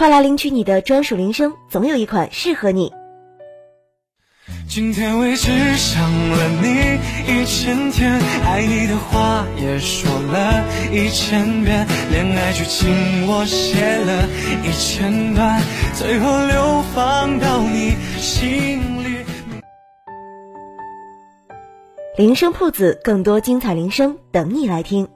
快来领取你的专属铃声总有一款适合你。今天为止想了你一千天爱你的话也说了一千遍恋爱剧情我写了一千段最后流放到你心里。铃声铺子更多精彩铃声等你来听。